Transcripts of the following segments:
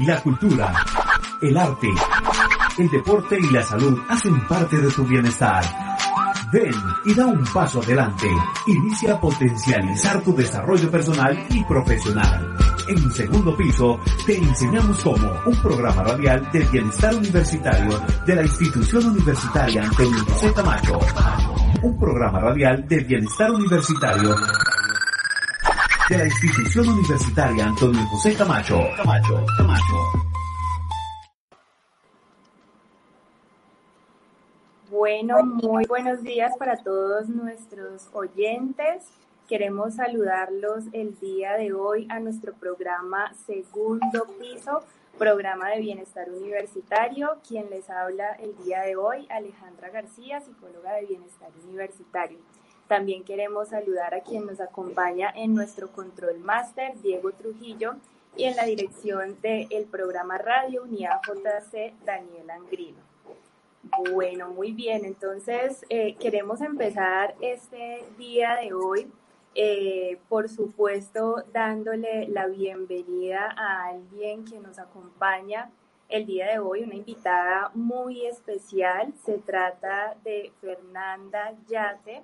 La cultura, el arte, el deporte y la salud hacen parte de tu bienestar. Ven y da un paso adelante. Inicia a potencializar tu desarrollo personal y profesional. En segundo piso te enseñamos cómo un programa radial del bienestar universitario de la institución universitaria Antonio José Camacho. Un programa radial del bienestar universitario de la institución universitaria Antonio José Camacho. Camacho, Camacho. Bueno, muy buenos días para todos nuestros oyentes. Queremos saludarlos el día de hoy a nuestro programa Segundo Piso, programa de bienestar universitario. Quien les habla el día de hoy, Alejandra García, psicóloga de bienestar universitario. También queremos saludar a quien nos acompaña en nuestro control máster, Diego Trujillo, y en la dirección del programa Radio Unidad JC, Daniel Angrino. Bueno, muy bien, entonces eh, queremos empezar este día de hoy, eh, por supuesto, dándole la bienvenida a alguien que nos acompaña el día de hoy, una invitada muy especial. Se trata de Fernanda Yate.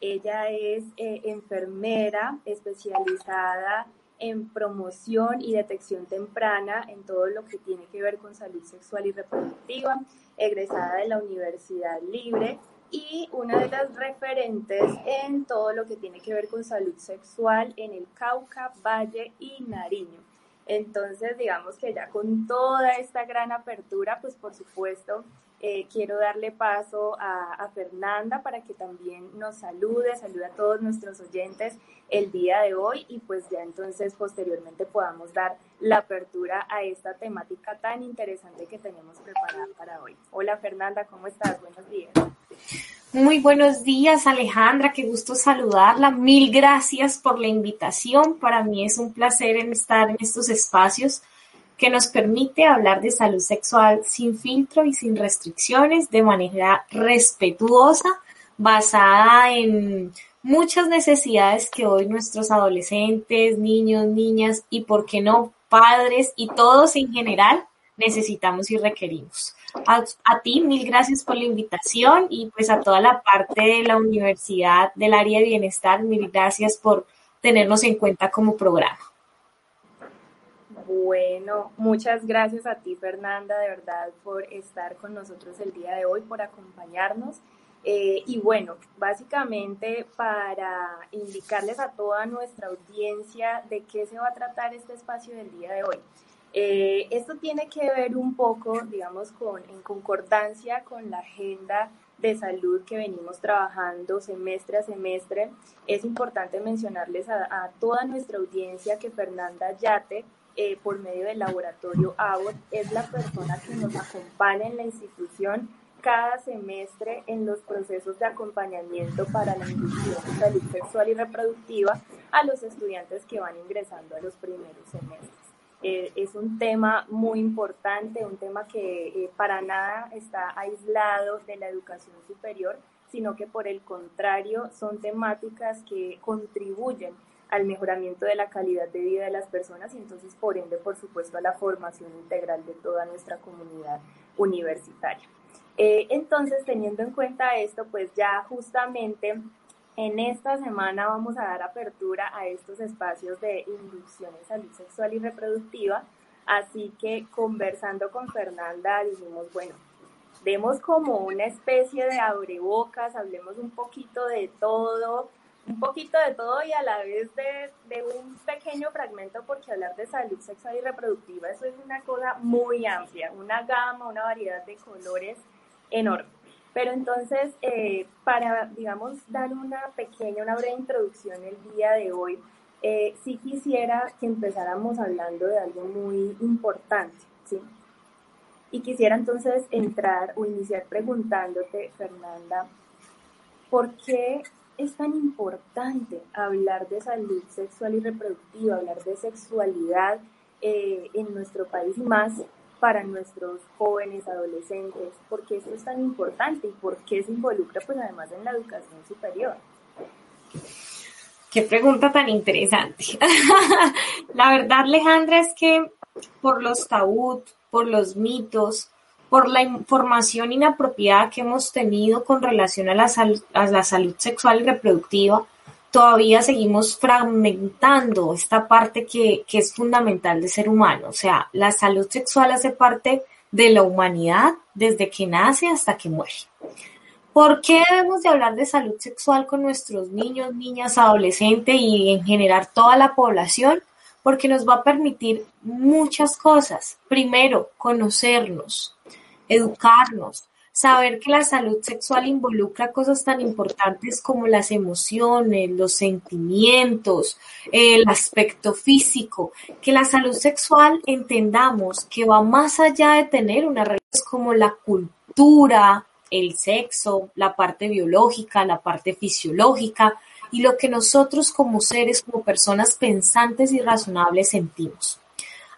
Ella es eh, enfermera especializada en promoción y detección temprana en todo lo que tiene que ver con salud sexual y reproductiva, egresada de la Universidad Libre y una de las referentes en todo lo que tiene que ver con salud sexual en el Cauca, Valle y Nariño. Entonces, digamos que ya con toda esta gran apertura, pues por supuesto, eh, quiero darle paso a, Fernanda para que también nos salude, salude a todos nuestros oyentes el día de hoy y pues ya entonces posteriormente podamos dar la apertura a esta temática tan interesante que tenemos preparada para hoy. Hola Fernanda, ¿cómo estás? Buenos días. Muy buenos días Alejandra, qué gusto saludarla. Mil gracias por la invitación. Para mí es un placer estar en estos espacios que nos permite hablar de salud sexual sin filtro y sin restricciones, de manera respetuosa, basada en muchas necesidades que hoy nuestros adolescentes, niños, niñas y, por qué no, padres y todos en general necesitamos y requerimos. A, ti, mil gracias por la invitación y pues a toda la parte de la universidad del área de bienestar, mil gracias por tenernos en cuenta como programa. Bueno, muchas gracias a ti, Fernanda, de verdad, por estar con nosotros el día de hoy, por acompañarnos. Eh, y bueno, básicamente para indicarles a toda nuestra audiencia de qué se va a tratar este espacio del día de hoy. Eh, esto tiene que ver un poco, digamos, con, en concordancia con la agenda de salud que venimos trabajando semestre a semestre. Es importante mencionarles a, a toda nuestra audiencia que Fernanda Yate eh, por medio del laboratorio Abbott, es la persona que nos acompaña en la institución cada semestre en los procesos de acompañamiento para la inclusión salud sexual y reproductiva a los estudiantes que van ingresando a los primeros semestres. Eh, es un tema muy importante, un tema que eh, para nada está aislado de la educación superior, sino que por el contrario son temáticas que contribuyen al mejoramiento de la calidad de vida de las personas y entonces por ende, por supuesto, a la formación integral de toda nuestra comunidad universitaria. Eh, entonces, teniendo en cuenta esto, pues ya justamente en esta semana vamos a dar apertura a estos espacios de inducción en salud sexual y reproductiva, así que conversando con Fernanda dijimos, bueno, demos como una especie de abrebocas, hablemos un poquito de todo, un poquito de todo y a la vez de, de, un pequeño fragmento porque hablar de salud sexual y reproductiva, eso es una cosa muy amplia, una gama, una variedad de colores enorme. Pero entonces, eh, para, digamos, dar una pequeña, una breve introducción el día de hoy, eh, sí quisiera que empezáramos hablando de algo muy importante, ¿sí? Y quisiera entonces entrar o iniciar preguntándote, Fernanda, ¿por qué es tan importante hablar de salud sexual y reproductiva, hablar de sexualidad eh, en nuestro país y más para nuestros jóvenes, adolescentes? ¿Por qué esto es tan importante y por qué se involucra pues además en la educación superior? Qué pregunta tan interesante. la verdad, Alejandra, es que por los tabú, por los mitos, por la información inapropiada que hemos tenido con relación a la, salud sexual y reproductiva, todavía seguimos fragmentando esta parte que, que, es fundamental de ser humano. O sea, la salud sexual hace parte de la humanidad desde que nace hasta que muere. ¿Por qué debemos de hablar de salud sexual con nuestros niños, niñas, adolescentes y en general toda la población? Porque nos va a permitir muchas cosas. Primero, conocernos, educarnos, saber que la salud sexual involucra cosas tan importantes como las emociones, los sentimientos, el aspecto físico, que la salud sexual entendamos que va más allá de tener una relación como la cultura, el sexo, la parte biológica, la parte fisiológica y lo que nosotros como seres, como personas pensantes y razonables sentimos.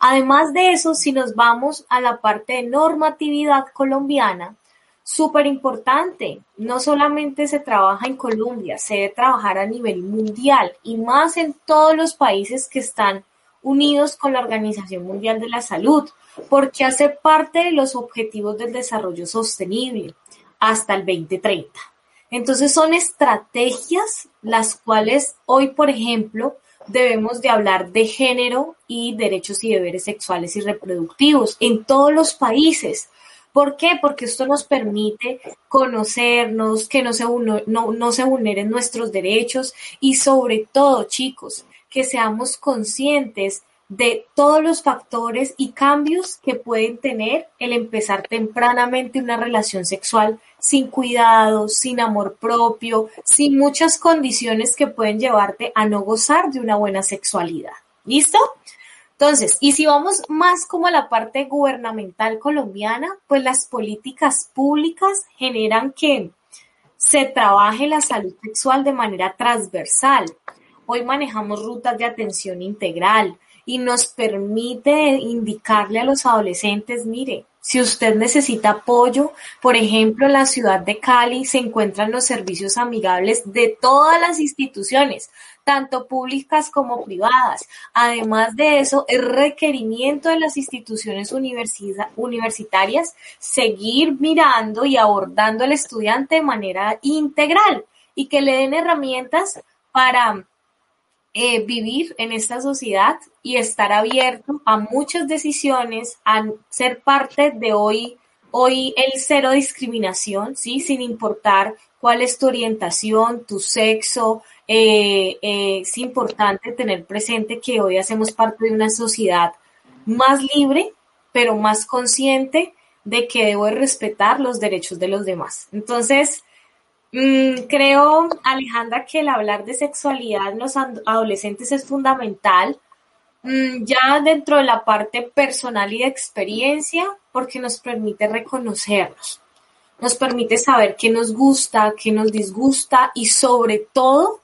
Además de eso, si nos vamos a la parte de normatividad colombiana, súper importante, no solamente se trabaja en Colombia, se debe trabajar a nivel mundial y más en todos los países que están unidos con la Organización Mundial de la Salud, porque hace parte de los objetivos del desarrollo sostenible hasta el 2030. Entonces son estrategias las cuales hoy, por ejemplo, debemos de hablar de género y derechos y deberes sexuales y reproductivos en todos los países. ¿Por qué? Porque esto nos permite conocernos, que no se, no, no se vulneren nuestros derechos y sobre todo, chicos, que seamos conscientes de todos los factores y cambios que pueden tener el empezar tempranamente una relación sexual sin cuidado, sin amor propio, sin muchas condiciones que pueden llevarte a no gozar de una buena sexualidad. ¿Listo? Entonces, y si vamos más como a la parte gubernamental colombiana, pues las políticas públicas generan que se trabaje la salud sexual de manera transversal. Hoy manejamos rutas de atención integral, y nos permite indicarle a los adolescentes, mire, si usted necesita apoyo, por ejemplo, en la ciudad de Cali se encuentran los servicios amigables de todas las instituciones, tanto públicas como privadas. Además de eso, es requerimiento de las instituciones universitarias seguir mirando y abordando al estudiante de manera integral y que le den herramientas para eh, vivir en esta sociedad y estar abierto a muchas decisiones, a ser parte de hoy, hoy el cero discriminación, ¿sí? Sin importar cuál es tu orientación, tu sexo. Eh, eh, es importante tener presente que hoy hacemos parte de una sociedad más libre, pero más consciente de que debo respetar los derechos de los demás. Entonces, Mm, creo, Alejandra, que el hablar de sexualidad en los adolescentes es fundamental, ya dentro de la parte personal y de experiencia, porque nos permite reconocernos, nos permite saber qué nos gusta, qué nos disgusta y sobre todo,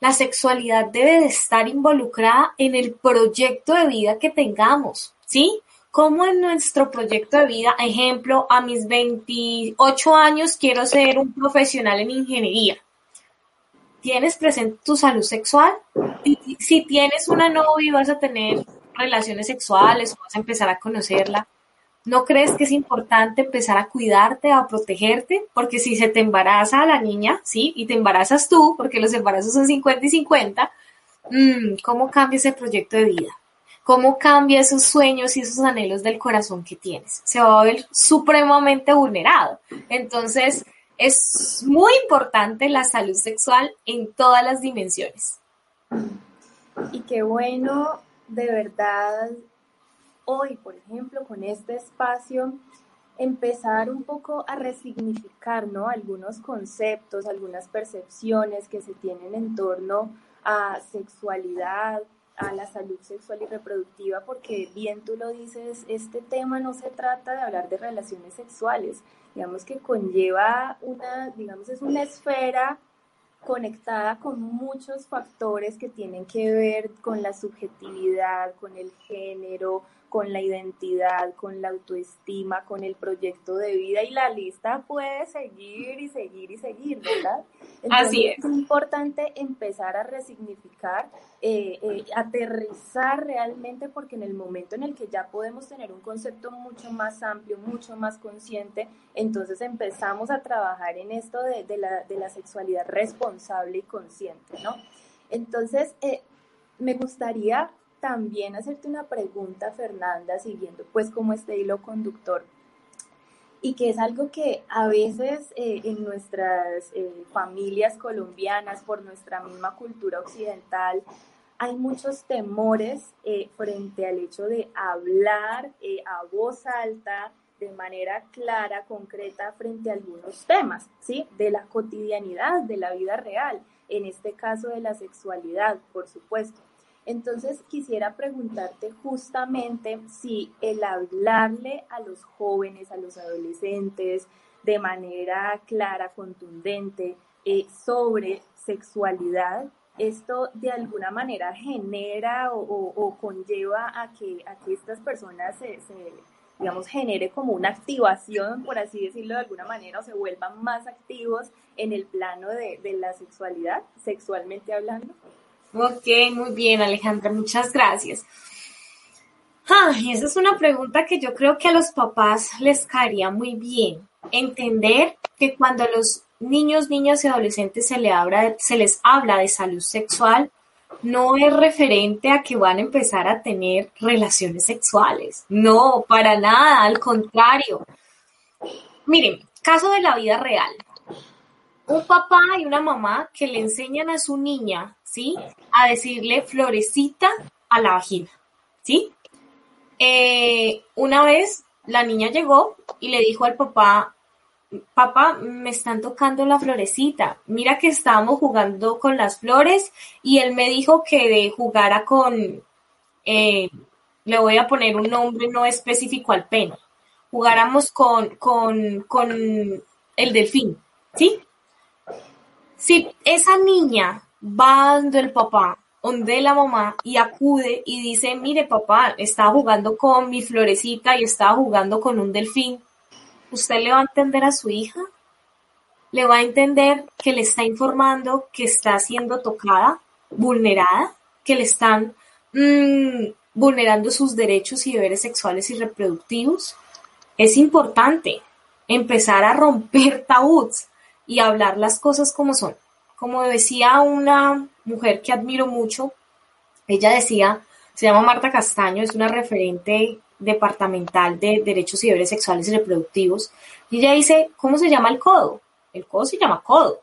la sexualidad debe de estar involucrada en el proyecto de vida que tengamos, ¿sí? ¿Cómo en nuestro proyecto de vida, ejemplo, a mis 28 años quiero ser un profesional en ingeniería? ¿Tienes presente tu salud sexual? Si tienes una novia y vas a tener relaciones sexuales o vas a empezar a conocerla, ¿no crees que es importante empezar a cuidarte, a protegerte? Porque si se te embaraza la niña, ¿sí? Y te embarazas tú, porque los embarazos son 50 y 50, mm, ¿cómo cambia ese proyecto de vida? cómo cambia esos sueños y esos anhelos del corazón que tienes. Se va a ver supremamente vulnerado. Entonces, es muy importante la salud sexual en todas las dimensiones. Y qué bueno, de verdad, hoy, por ejemplo, con este espacio, empezar un poco a resignificar ¿no? algunos conceptos, algunas percepciones que se tienen en torno a sexualidad, a la salud sexual y reproductiva, porque bien tú lo dices, este tema no se trata de hablar de relaciones sexuales, digamos que conlleva una, digamos, es una esfera conectada con muchos factores que tienen que ver con la subjetividad, con el género, con la identidad, con la autoestima, con el proyecto de vida y la lista puede seguir y seguir y seguir, ¿verdad? Así es. Es importante empezar a resignificar, eh, eh, aterrizar realmente, porque en el momento en el que ya podemos tener un concepto mucho más amplio, mucho más consciente, entonces empezamos a trabajar en esto de, de, la, de la, sexualidad responsable y consciente, ¿no? Entonces, eh, me gustaría también hacerte una pregunta, Fernanda, siguiendo pues como este hilo conductor, y que es algo que a veces eh, en nuestras eh, familias colombianas, por nuestra misma cultura occidental, hay muchos temores eh, frente al hecho de hablar a voz alta, de manera clara, concreta, frente a algunos temas, ¿sí? De la cotidianidad, de la vida real, en este caso de la sexualidad, por supuesto. Entonces quisiera preguntarte justamente si el hablarle a los jóvenes, a los adolescentes, de manera clara, contundente, eh, sobre sexualidad, esto de alguna manera genera o, conlleva a que, a que estas personas se, digamos, genere como una activación, por así decirlo de alguna manera, o se vuelvan más activos en el plano de la sexualidad, sexualmente hablando. Ok, muy bien, Alejandra, muchas gracias. Ah, esa es una pregunta que yo creo que a los papás les caería muy bien. Entender que cuando a los niños, niñas y adolescentes se les habla de salud sexual, no es referente a que van a empezar a tener relaciones sexuales. No, para nada, al contrario. Miren, caso de la vida real un papá y una mamá que le enseñan a su niña, ¿sí? A decirle florecita a la vagina, ¿sí? Eh, una vez la niña llegó y le dijo al papá, papá, me están tocando la florecita. Mira que estábamos jugando con las flores y él me dijo que jugara con, eh, le voy a poner un nombre no específico al pene. Jugáramos con, con, con el delfín, ¿sí? Si esa niña va donde el papá, donde la mamá y acude y dice, mire papá, estaba jugando con mi florecita y estaba jugando con un delfín, ¿usted le va a entender a su hija? ¿Le va a entender que le está informando que está siendo tocada, vulnerada, que le están mmm, vulnerando sus derechos y deberes sexuales y reproductivos? Es importante empezar a romper tabús y hablar las cosas como son. Como decía una mujer que admiro mucho, ella decía, se llama Marta Castaño, es una referente departamental de derechos y deberes sexuales y reproductivos, y ella dice, ¿cómo se llama el codo? El codo se llama codo.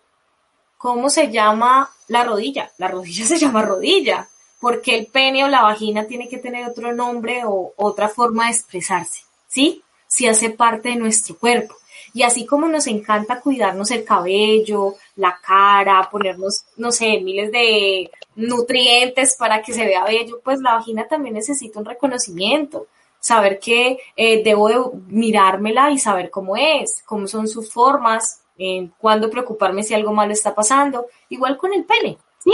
¿Cómo se llama la rodilla? La rodilla se llama rodilla. porque el pene o la vagina tiene que tener otro nombre o otra forma de expresarse? ¿Sí? Si hace parte de nuestro cuerpo. Y así como nos encanta cuidarnos el cabello, la cara, ponernos, no sé, miles de nutrientes para que se vea bello, pues la vagina también necesita un reconocimiento. Saber que eh, debo de mirármela y saber cómo es, cómo son sus formas, eh, cuándo preocuparme si algo malo está pasando. Igual con el pene, ¿sí?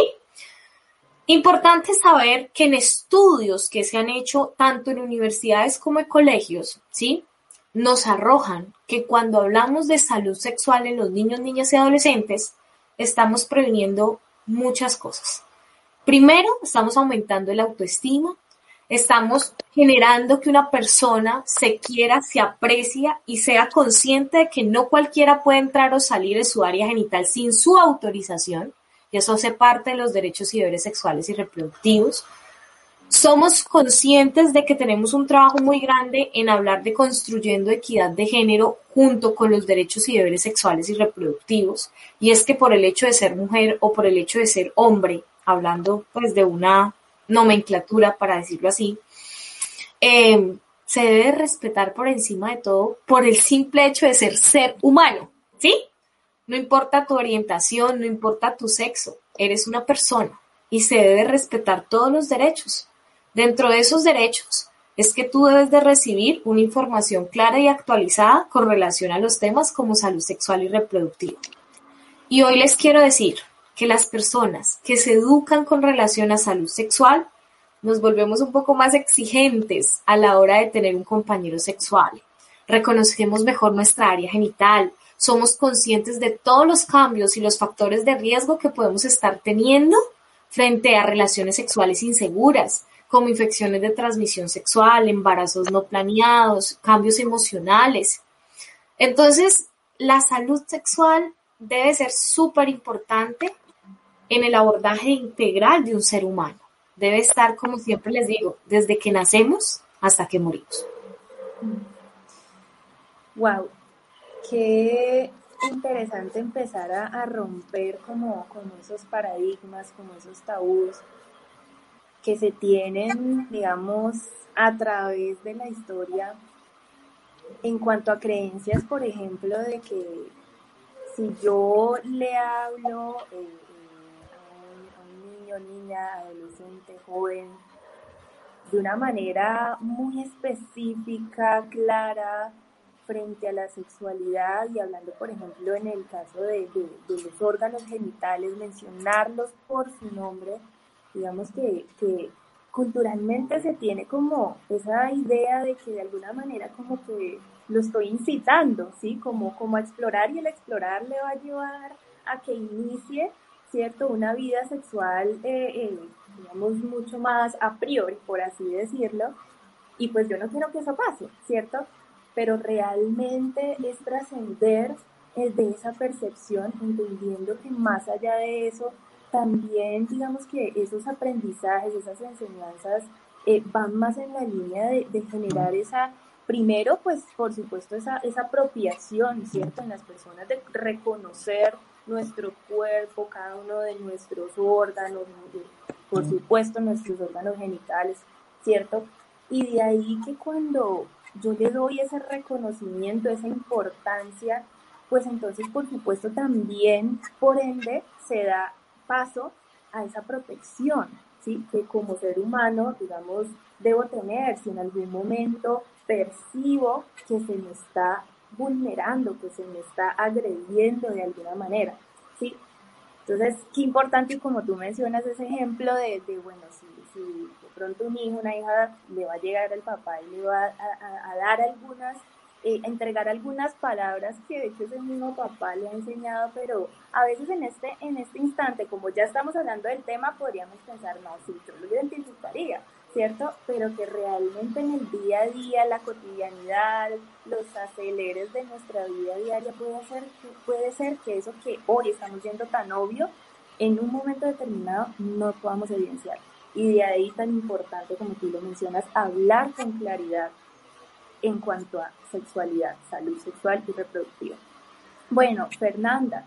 Importante saber que en estudios que se han hecho tanto en universidades como en colegios, ¿sí? Nos arrojan que cuando hablamos de salud sexual en los niños, niñas y adolescentes, estamos previniendo muchas cosas. Primero, estamos aumentando la autoestima, estamos generando que una persona se quiera, se aprecia y sea consciente de que no cualquiera puede entrar o salir de su área genital sin su autorización, y eso hace parte de los derechos y deberes sexuales y reproductivos somos conscientes de que tenemos un trabajo muy grande en hablar de construyendo equidad de género junto con los derechos y deberes sexuales y reproductivos. Y es que por el hecho de ser mujer o por el hecho de ser hombre, hablando pues de una nomenclatura para decirlo así, eh, se debe respetar por encima de todo por el simple hecho de ser ser humano, ¿sí? No importa tu orientación, no importa tu sexo, eres una persona y se debe respetar todos los derechos. Dentro de esos derechos es que tú debes de recibir una información clara y actualizada con relación a los temas como salud sexual y reproductiva. Y hoy les quiero decir que las personas que se educan con relación a salud sexual nos volvemos un poco más exigentes a la hora de tener un compañero sexual. Reconocemos mejor nuestra área genital, somos conscientes de todos los cambios y los factores de riesgo que podemos estar teniendo frente a relaciones sexuales inseguras, como infecciones de transmisión sexual, embarazos no planeados, cambios emocionales. Entonces, la salud sexual debe ser súper importante en el abordaje integral de un ser humano. Debe estar, como siempre les digo, desde que nacemos hasta que morimos. Wow, qué interesante empezar a, romper como con esos paradigmas, como esos tabús que se tienen, digamos, a través de la historia en cuanto a creencias, por ejemplo, de que si yo le hablo eh, eh, a, un, niño, niña, adolescente, joven, de una manera muy específica, clara, frente a la sexualidad y hablando, por ejemplo, en el caso de, los órganos genitales, mencionarlos por su nombre, digamos que, que, culturalmente se tiene como esa idea de que de alguna manera como que lo estoy incitando, ¿sí? Como, como a explorar y el explorar le va a llevar a que inicie, ¿cierto? Una vida sexual, eh, eh, digamos, mucho más a priori, por así decirlo. Y pues yo no quiero que eso pase, ¿cierto? pero realmente es trascender de esa percepción, entendiendo que más allá de eso, también digamos que esos aprendizajes, esas enseñanzas eh, van más en la línea de, generar esa, primero pues por supuesto esa, esa apropiación, ¿cierto? En las personas de reconocer nuestro cuerpo, cada uno de nuestros órganos, por supuesto nuestros órganos genitales, ¿cierto? Y de ahí que cuando yo le doy ese reconocimiento, esa importancia, pues entonces por supuesto también, por ende, se da paso a esa protección, ¿sí? Que como ser humano, digamos, debo tener, si en algún momento percibo que se me está vulnerando, que se me está agrediendo de alguna manera, ¿sí? Entonces, qué importante, como tú mencionas ese ejemplo de, de bueno, si, si pronto un hijo, una hija le va a llegar al papá y le va a, dar algunas, eh, entregar algunas palabras que de hecho ese mismo papá le ha enseñado, pero a veces en este, en este instante, como ya estamos hablando del tema, podríamos pensar, no, sí, yo lo identificaría, ¿cierto? Pero que realmente en el día a día, la cotidianidad, los aceleres de nuestra vida diaria, puede ser, puede ser que eso que hoy estamos viendo tan obvio, en un momento determinado no podamos evidenciar. Y de ahí tan importante, como tú lo mencionas, hablar con claridad en cuanto a sexualidad, salud sexual y reproductiva. Bueno, Fernanda,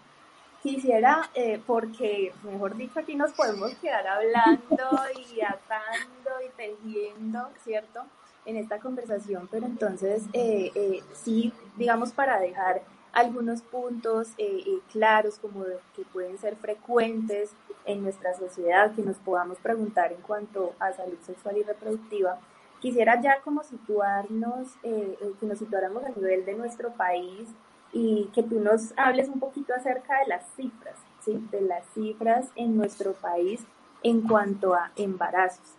quisiera, eh, porque mejor dicho, aquí nos podemos quedar hablando y atando y tejiendo, ¿cierto? En esta conversación, pero entonces, eh, eh, sí, digamos, para dejar algunos puntos eh, eh, claros como que pueden ser frecuentes en nuestra sociedad, que nos podamos preguntar en cuanto a salud sexual y reproductiva. Quisiera ya como situarnos, eh, que nos situáramos a nivel de nuestro país y que tú nos hables un poquito acerca de las cifras, ¿sí? de las cifras en nuestro país en cuanto a embarazos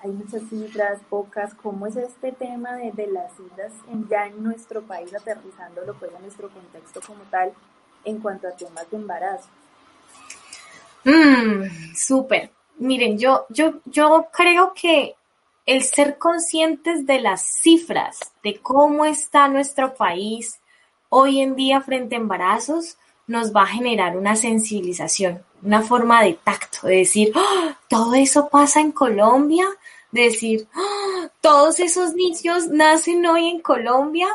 hay muchas cifras, pocas. ¿Cómo es este tema de, las cifras en, ya en nuestro país, aterrizándolo pues a nuestro contexto como tal, en cuanto a temas de embarazo? Mmm, súper. Miren, yo, yo, yo creo que el ser conscientes de las cifras, de cómo está nuestro país hoy en día frente a embarazos, nos va a generar una sensibilización, una forma de tacto, de decir, ¡Ah! todo eso pasa en Colombia, de decir, ¡Ah! todos esos niños nacen hoy en Colombia.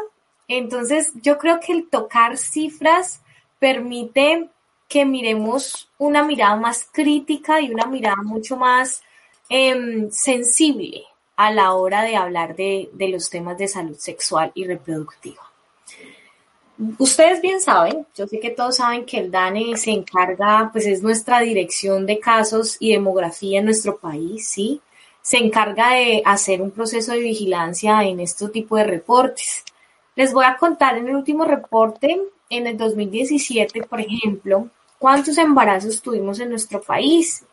Entonces, yo creo que el tocar cifras permite que miremos una mirada más crítica y una mirada mucho más em, sensible a la hora de hablar de, de los temas de salud sexual y reproductiva. Ustedes bien saben, yo sé que todos saben que el DANE se encarga, pues es nuestra dirección de casos y demografía en nuestro país, ¿sí? Se encarga de hacer un proceso de vigilancia en este tipo de reportes. Les voy a contar en el último reporte, en el 2017, por ejemplo, cuántos embarazos tuvimos en nuestro país,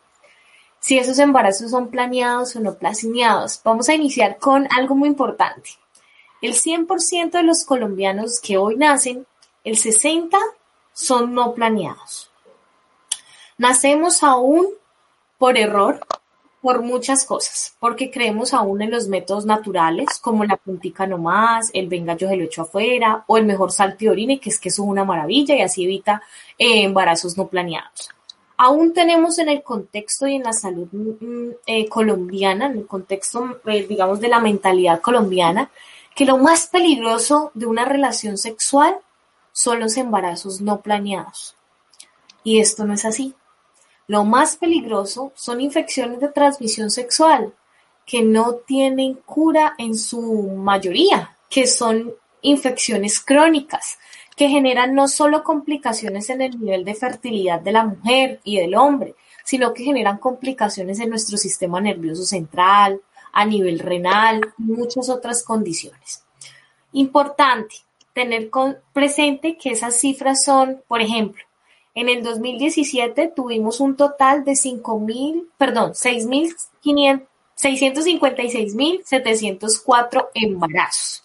si esos embarazos son planeados o no planeados. Vamos a iniciar con algo muy importante. El 100% de los colombianos que hoy nacen, el 60% son no planeados. Nacemos aún por error, por muchas cosas, porque creemos aún en los métodos naturales, como la puntica nomás, el venga yo se lo afuera, o el mejor salte que es que eso es una maravilla y así evita eh, embarazos no planeados. Aún tenemos en el contexto y en la salud mm, eh, colombiana, en el contexto, eh, digamos, de la mentalidad colombiana, que lo más peligroso de una relación sexual son los embarazos no planeados. Y esto no es así. Lo más peligroso son infecciones de transmisión sexual que no tienen cura en su mayoría, que son infecciones crónicas, que generan no solo complicaciones en el nivel de fertilidad de la mujer y del hombre, sino que generan complicaciones en nuestro sistema nervioso central, a nivel renal muchas otras condiciones. Importante tener presente que esas cifras son, por ejemplo, en el 2017 tuvimos un total de 5.000, perdón, 656.704 embarazos.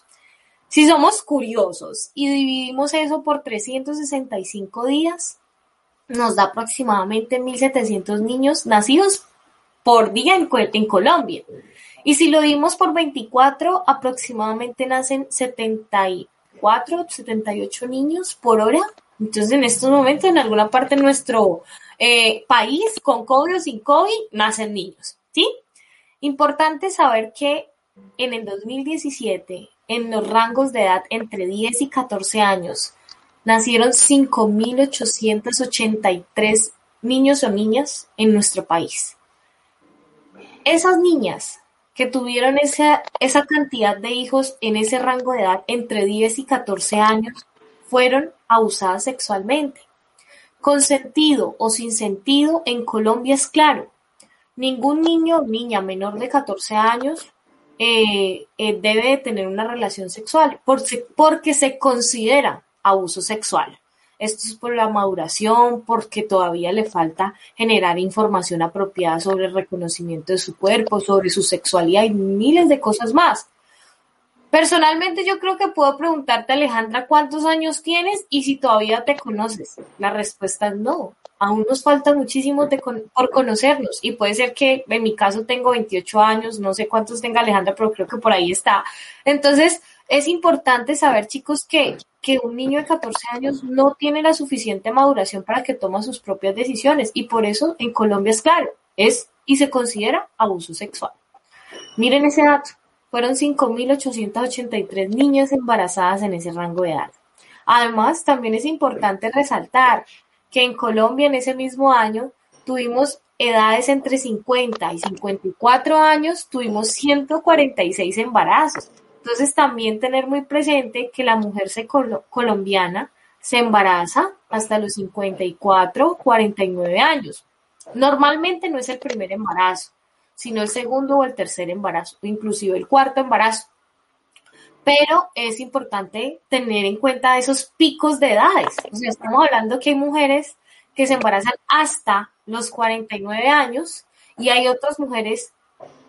Si somos curiosos y dividimos eso por 365 días, nos da aproximadamente 1.700 niños nacidos por día en, Colombia. Y si lo dimos por 24, aproximadamente nacen 74, 78 niños por hora. Entonces, en estos momentos, en alguna parte de nuestro eh, país, con COVID o sin COVID, nacen niños. ¿Sí? Importante saber que en el 2017, en los rangos de edad entre 10 y 14 años, nacieron 5.883 niños o niñas en nuestro país. Esas niñas que tuvieron esa, esa cantidad de hijos en ese rango de edad entre 10 y 14 años fueron abusadas sexualmente. Con sentido o sin sentido, en Colombia es claro, ningún niño o niña menor de 14 años eh, eh, debe tener una relación sexual porque se considera abuso sexual. Esto es por la maduración, porque todavía le falta generar información apropiada sobre el reconocimiento de su cuerpo, sobre su sexualidad y miles de cosas más. Personalmente yo creo que puedo preguntarte, Alejandra, ¿cuántos años tienes y si todavía te conoces? La respuesta es no. Aún nos falta muchísimo por conocernos y puede ser que en mi caso tengo 28 años, no sé cuántos tenga Alejandra, pero creo que por ahí está. Entonces, es importante saber, chicos, que, que un niño de 14 años no tiene la suficiente maduración para que tome sus propias decisiones y por eso en Colombia es claro, es y se considera abuso sexual. Miren ese dato, fueron 5.883 niñas embarazadas en ese rango de edad. Además, también es importante resaltar que en Colombia en ese mismo año tuvimos edades entre 50 y 54 años, tuvimos 146 embarazos. Entonces también tener muy presente que la mujer colombiana se embaraza hasta los 54, 49 años. Normalmente no es el primer embarazo, sino el segundo o el tercer embarazo, inclusive el cuarto embarazo. Pero es importante tener en cuenta esos picos de edades. O sea, estamos hablando que hay mujeres que se embarazan hasta los 49 años y hay otras mujeres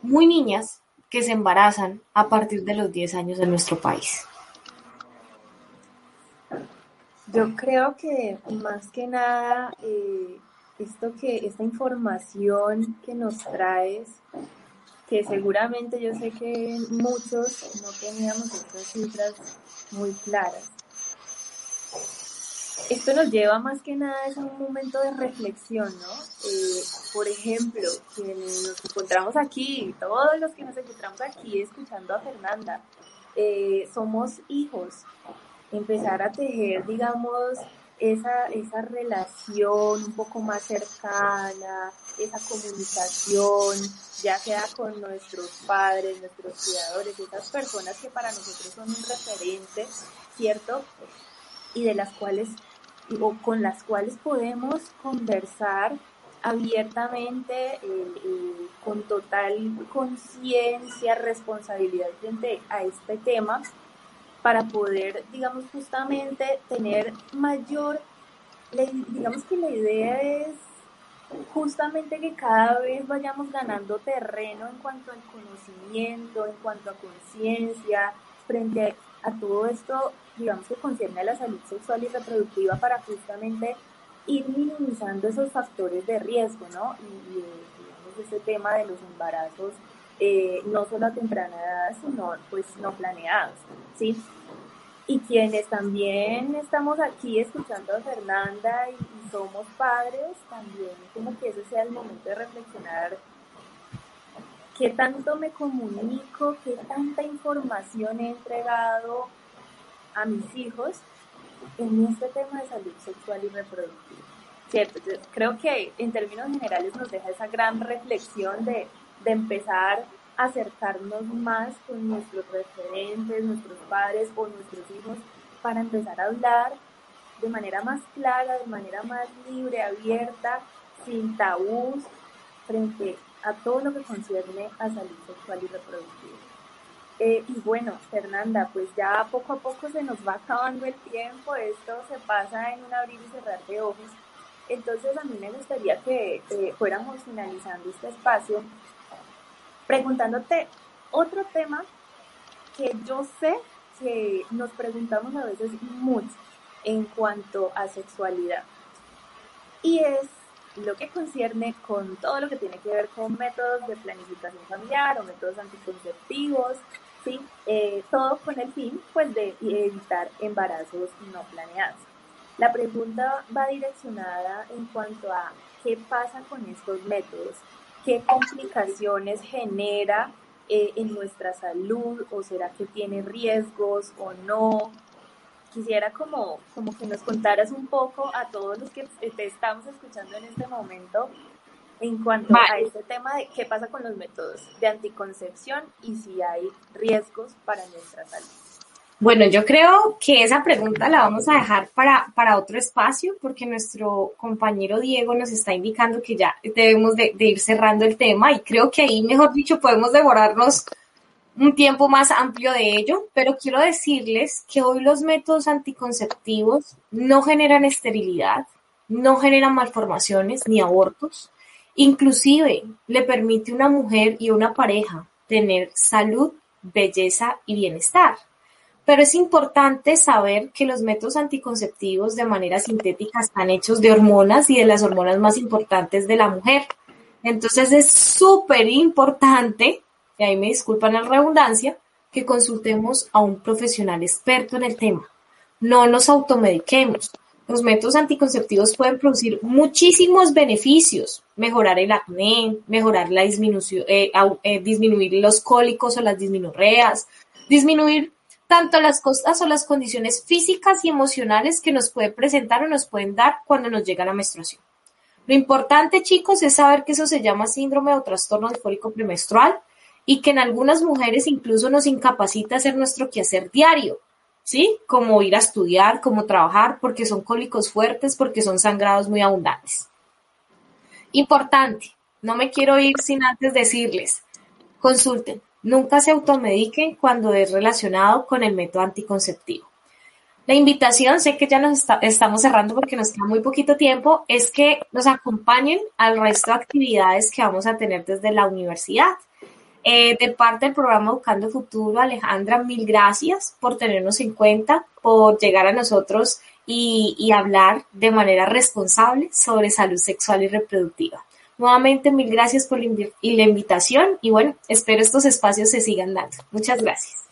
muy niñas que se embarazan a partir de los 10 años en nuestro país? Yo creo que más que nada, eh, esto que, esta información que nos traes, que seguramente yo sé que muchos no teníamos estas cifras muy claras. Esto nos lleva más que nada a un momento de reflexión, ¿no? Eh, por ejemplo, quienes nos encontramos aquí, todos los que nos encontramos aquí escuchando a Fernanda, eh, somos hijos. Empezar a tejer, digamos, esa, esa relación un poco más cercana, esa comunicación, ya sea con nuestros padres, nuestros cuidadores, esas personas que para nosotros son un referente, ¿cierto? Y de las cuales, o con las cuales podemos conversar abiertamente, eh, eh, con total conciencia, responsabilidad frente a este tema para poder, digamos, justamente tener mayor, digamos que la idea es justamente que cada vez vayamos ganando terreno en cuanto al conocimiento, en cuanto a conciencia, frente a todo esto, digamos que concierne a la salud sexual y reproductiva para justamente ir minimizando esos factores de riesgo, ¿no? Y, digamos, ese tema de los embarazos, eh, no solo a temprana sino pues no planeados, ¿sí? y quienes también estamos aquí escuchando a Fernanda y, somos padres, también como que ese sea el momento de reflexionar qué tanto me comunico, qué tanta información he entregado a mis hijos en este tema de salud sexual y reproductiva. ¿Cierto? creo que en términos generales nos deja esa gran reflexión de, de empezar acercarnos más con nuestros referentes, nuestros padres o nuestros hijos para empezar a hablar de manera más clara, de manera más libre, abierta, sin tabús, frente a todo lo que concierne a salud sexual y reproductiva. Eh, y bueno, Fernanda, pues ya poco a poco se nos va acabando el tiempo, esto se pasa en un abrir y cerrar de ojos. Entonces a mí me gustaría que eh, fuéramos finalizando este espacio preguntándote otro tema que yo sé que nos preguntamos a veces mucho en cuanto a sexualidad. Y es lo que concierne con todo lo que tiene que ver con métodos de planificación familiar o métodos anticonceptivos, ¿sí? Eh, todo con el fin pues, de evitar embarazos no planeados. La pregunta va direccionada en cuanto a qué pasa con estos métodos, qué complicaciones genera eh, en nuestra salud o será que tiene riesgos o no. Quisiera como, como que nos contaras un poco a todos los que te estamos escuchando en este momento en cuanto a este tema de qué pasa con los métodos de anticoncepción y si hay riesgos para nuestra salud. Bueno, yo creo que esa pregunta la vamos a dejar para, para otro espacio porque nuestro compañero Diego nos está indicando que ya debemos de, ir cerrando el tema y creo que ahí, mejor dicho, podemos devorarnos un tiempo más amplio de ello, pero quiero decirles que hoy los métodos anticonceptivos no generan esterilidad, no generan malformaciones ni abortos, inclusive le permite a una mujer y a una pareja tener salud, belleza y bienestar. Pero es importante saber que los métodos anticonceptivos de manera sintética están hechos de hormonas y de las hormonas más importantes de la mujer. Entonces es súper importante, y ahí me disculpan la redundancia, que consultemos a un profesional experto en el tema. No nos automediquemos. Los métodos anticonceptivos pueden producir muchísimos beneficios, mejorar el acné, mejorar la disminución, eh, eh, disminuir los cólicos o las disminorreas, disminuir tanto las cosas o las condiciones físicas y emocionales que nos puede presentar o nos pueden dar cuando nos llega la menstruación. Lo importante, chicos, es saber que eso se llama síndrome o trastorno fólico premenstrual y que en algunas mujeres incluso nos incapacita hacer nuestro quehacer diario, ¿sí? Como ir a estudiar, como trabajar, porque son cólicos fuertes, porque son sangrados muy abundantes. Importante, no me quiero ir sin antes decirles, consulten, Nunca se automediquen cuando es relacionado con el método anticonceptivo. La invitación, sé que ya nos estamos cerrando porque nos queda muy poquito tiempo, es que nos acompañen al resto de actividades que vamos a tener desde la universidad. Eh, de parte del programa Educando Futuro, Alejandra, mil gracias por tenernos en cuenta, por llegar a nosotros y hablar de manera responsable sobre salud sexual y reproductiva. Nuevamente, mil gracias por la, invitación y bueno, espero estos espacios se sigan dando. Muchas gracias.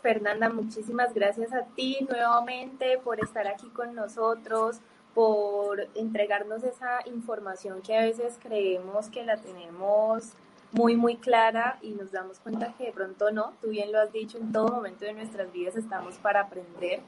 Fernanda, muchísimas gracias a ti nuevamente por estar aquí con nosotros, por entregarnos esa información que a veces creemos que la tenemos muy, muy clara y nos damos cuenta que de pronto no. Tú bien lo has dicho, en todo momento de nuestras vidas estamos para aprender.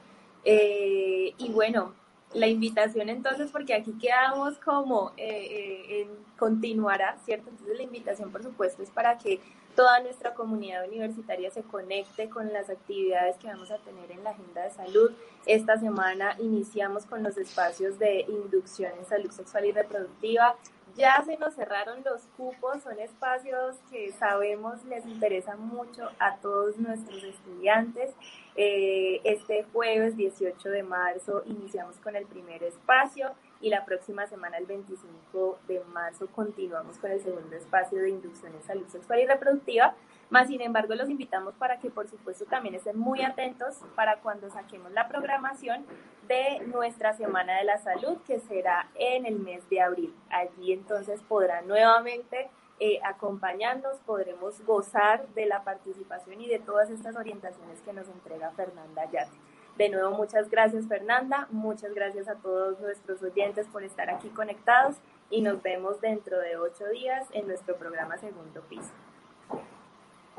Eh, y bueno, la invitación entonces, porque aquí quedamos como eh, en continuará, ¿cierto? Entonces la invitación, por supuesto, es para que toda nuestra comunidad universitaria se conecte con las actividades que vamos a tener en la agenda de salud. Esta semana iniciamos con los espacios de inducción en salud sexual y reproductiva. Ya se nos cerraron los cupos, son espacios que sabemos les interesan mucho a todos nuestros estudiantes. Eh, este jueves 18 de marzo iniciamos con el primer espacio y la próxima semana, el 25 de marzo, continuamos con el segundo espacio de inducción en salud sexual y reproductiva. Más sin embargo, los invitamos para que, por supuesto, también estén muy atentos para cuando saquemos la programación de nuestra Semana de la Salud, que será en el mes de abril. Allí entonces podrán nuevamente eh, acompañarnos, podremos gozar de la participación y de todas estas orientaciones que nos entrega Fernanda Yate. De nuevo, muchas gracias Fernanda, muchas gracias a todos nuestros oyentes por estar aquí conectados y nos vemos dentro de ocho días en nuestro programa Segundo Piso.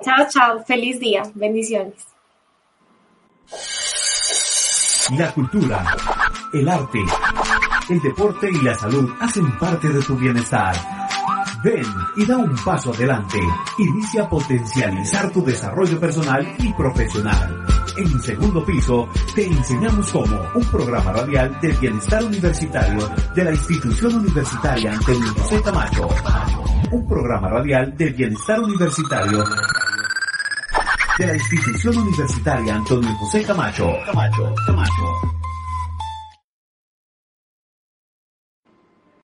Chao, chao. Feliz día. Bendiciones. La cultura, el arte, el deporte y la salud hacen parte de tu bienestar. Ven y da un paso adelante. Inicia a potencializar tu desarrollo personal y profesional. En segundo piso te enseñamos cómo un programa radial de bienestar universitario de la institución universitaria Antonio José Camacho. Un programa radial de bienestar universitario de la institución universitaria Antonio José Camacho. Camacho, Camacho.